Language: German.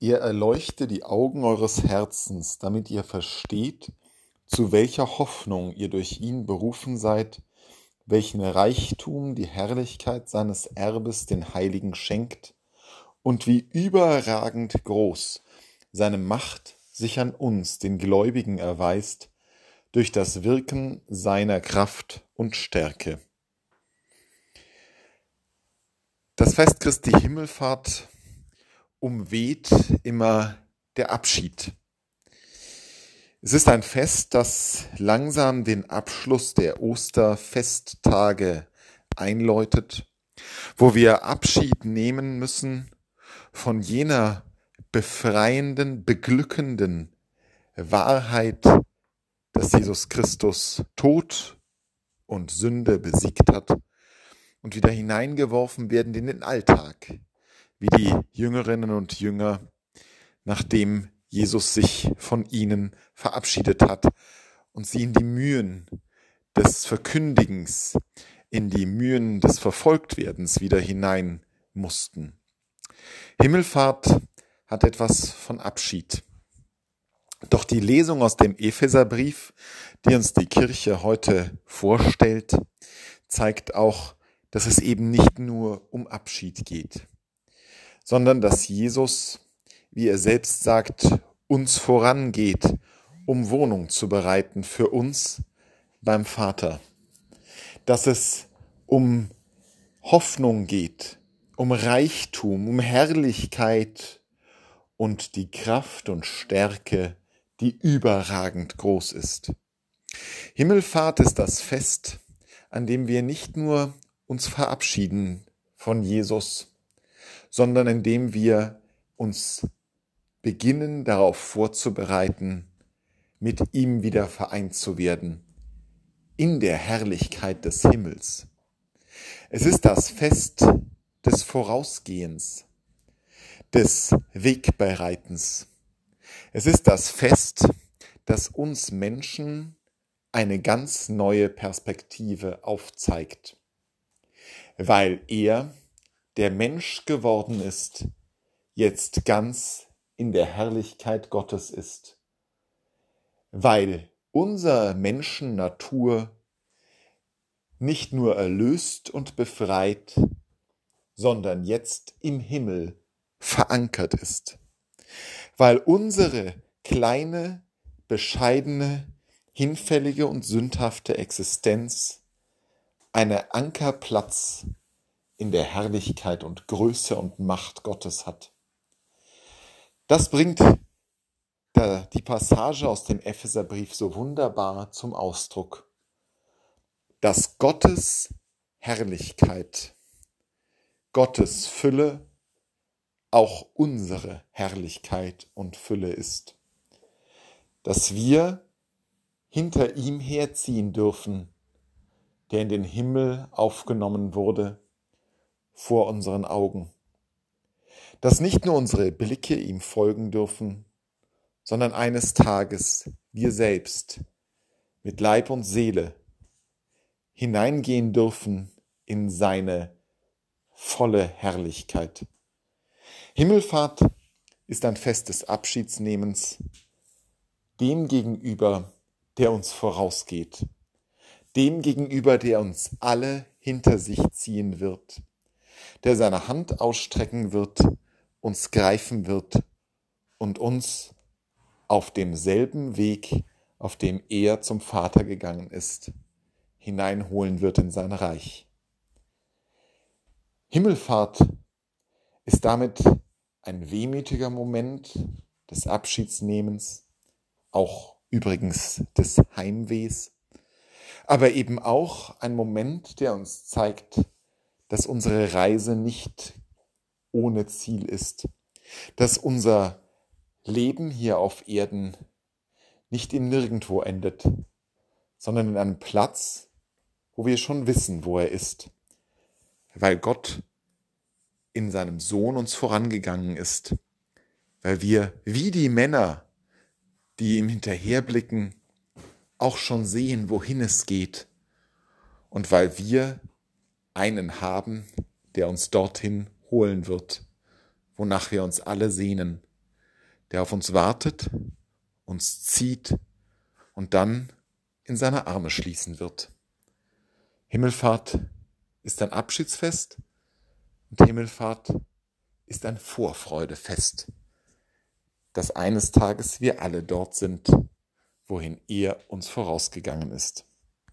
Er erleuchte die Augen eures Herzens, damit ihr versteht, zu welcher Hoffnung ihr durch ihn berufen seid, welchen Reichtum die Herrlichkeit seines Erbes den Heiligen schenkt und wie überragend groß seine Macht sich an uns, den Gläubigen, erweist, durch das Wirken seiner Kraft und Stärke. Das Fest Christi Himmelfahrt umweht immer der Abschied. Es ist ein Fest, das langsam den Abschluss der Osterfesttage einläutet, wo wir Abschied nehmen müssen von jener befreienden, beglückenden Wahrheit, dass Jesus Christus Tod und Sünde besiegt hat und wieder hineingeworfen werden in den Alltag, wie die Jüngerinnen und Jünger, nachdem Jesus sich von ihnen verabschiedet hat und sie in die Mühen des Verkündigens, in die Mühen des Verfolgtwerdens wieder hinein mussten. Himmelfahrt hat etwas von Abschied. Doch die Lesung aus dem Epheserbrief, die uns die Kirche heute vorstellt, zeigt auch, dass es eben nicht nur um Abschied geht, sondern dass Jesus wie er selbst sagt, uns vorangeht, um Wohnung zu bereiten für uns beim Vater. Dass es um Hoffnung geht, um Reichtum, um Herrlichkeit und die Kraft und Stärke, die überragend groß ist. Himmelfahrt ist das Fest, an dem wir nicht nur uns verabschieden von Jesus, sondern in dem wir uns beginnen darauf vorzubereiten, mit ihm wieder vereint zu werden, in der Herrlichkeit des Himmels. Es ist das Fest des Vorausgehens, des Wegbereitens. Es ist das Fest, das uns Menschen eine ganz neue Perspektive aufzeigt, weil er, der Mensch geworden ist, jetzt ganz in der Herrlichkeit Gottes ist, weil unser Menschennatur nicht nur erlöst und befreit, sondern jetzt im Himmel verankert ist, weil unsere kleine, bescheidene, hinfällige und sündhafte Existenz eine Ankerplatz in der Herrlichkeit und Größe und Macht Gottes hat. Das bringt die Passage aus dem Epheserbrief so wunderbar zum Ausdruck, dass Gottes Herrlichkeit, Gottes Fülle auch unsere Herrlichkeit und Fülle ist, dass wir hinter ihm herziehen dürfen, der in den Himmel aufgenommen wurde, vor unseren Augen dass nicht nur unsere Blicke ihm folgen dürfen, sondern eines Tages wir selbst mit Leib und Seele hineingehen dürfen in seine volle Herrlichkeit. Himmelfahrt ist ein Fest des Abschiedsnehmens dem gegenüber, der uns vorausgeht, dem gegenüber, der uns alle hinter sich ziehen wird, der seine Hand ausstrecken wird uns greifen wird und uns auf demselben Weg, auf dem er zum Vater gegangen ist, hineinholen wird in sein Reich. Himmelfahrt ist damit ein wehmütiger Moment des Abschiedsnehmens, auch übrigens des Heimwehs, aber eben auch ein Moment, der uns zeigt, dass unsere Reise nicht ohne Ziel ist, dass unser Leben hier auf Erden nicht in nirgendwo endet, sondern in einem Platz, wo wir schon wissen, wo er ist, weil Gott in seinem Sohn uns vorangegangen ist, weil wir wie die Männer, die ihm hinterherblicken, auch schon sehen, wohin es geht, und weil wir einen haben, der uns dorthin holen wird, wonach wir uns alle sehnen, der auf uns wartet, uns zieht und dann in seine Arme schließen wird. Himmelfahrt ist ein Abschiedsfest und Himmelfahrt ist ein Vorfreudefest, dass eines Tages wir alle dort sind, wohin er uns vorausgegangen ist.